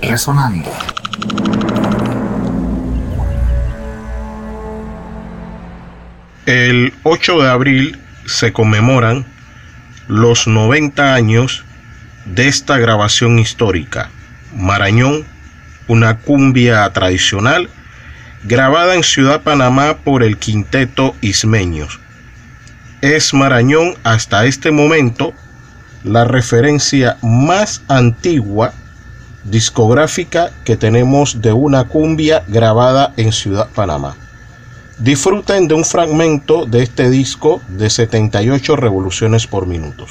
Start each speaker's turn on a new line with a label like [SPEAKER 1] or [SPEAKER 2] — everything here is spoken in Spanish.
[SPEAKER 1] Resonando.
[SPEAKER 2] El 8 de abril se conmemoran los 90 años de esta grabación histórica, Marañón, una cumbia tradicional grabada en Ciudad Panamá por el quinteto Ismeños. Es Marañón hasta este momento la referencia más antigua discográfica que tenemos de una cumbia grabada en Ciudad Panamá. Disfruten de un fragmento de este disco de 78 revoluciones por minutos.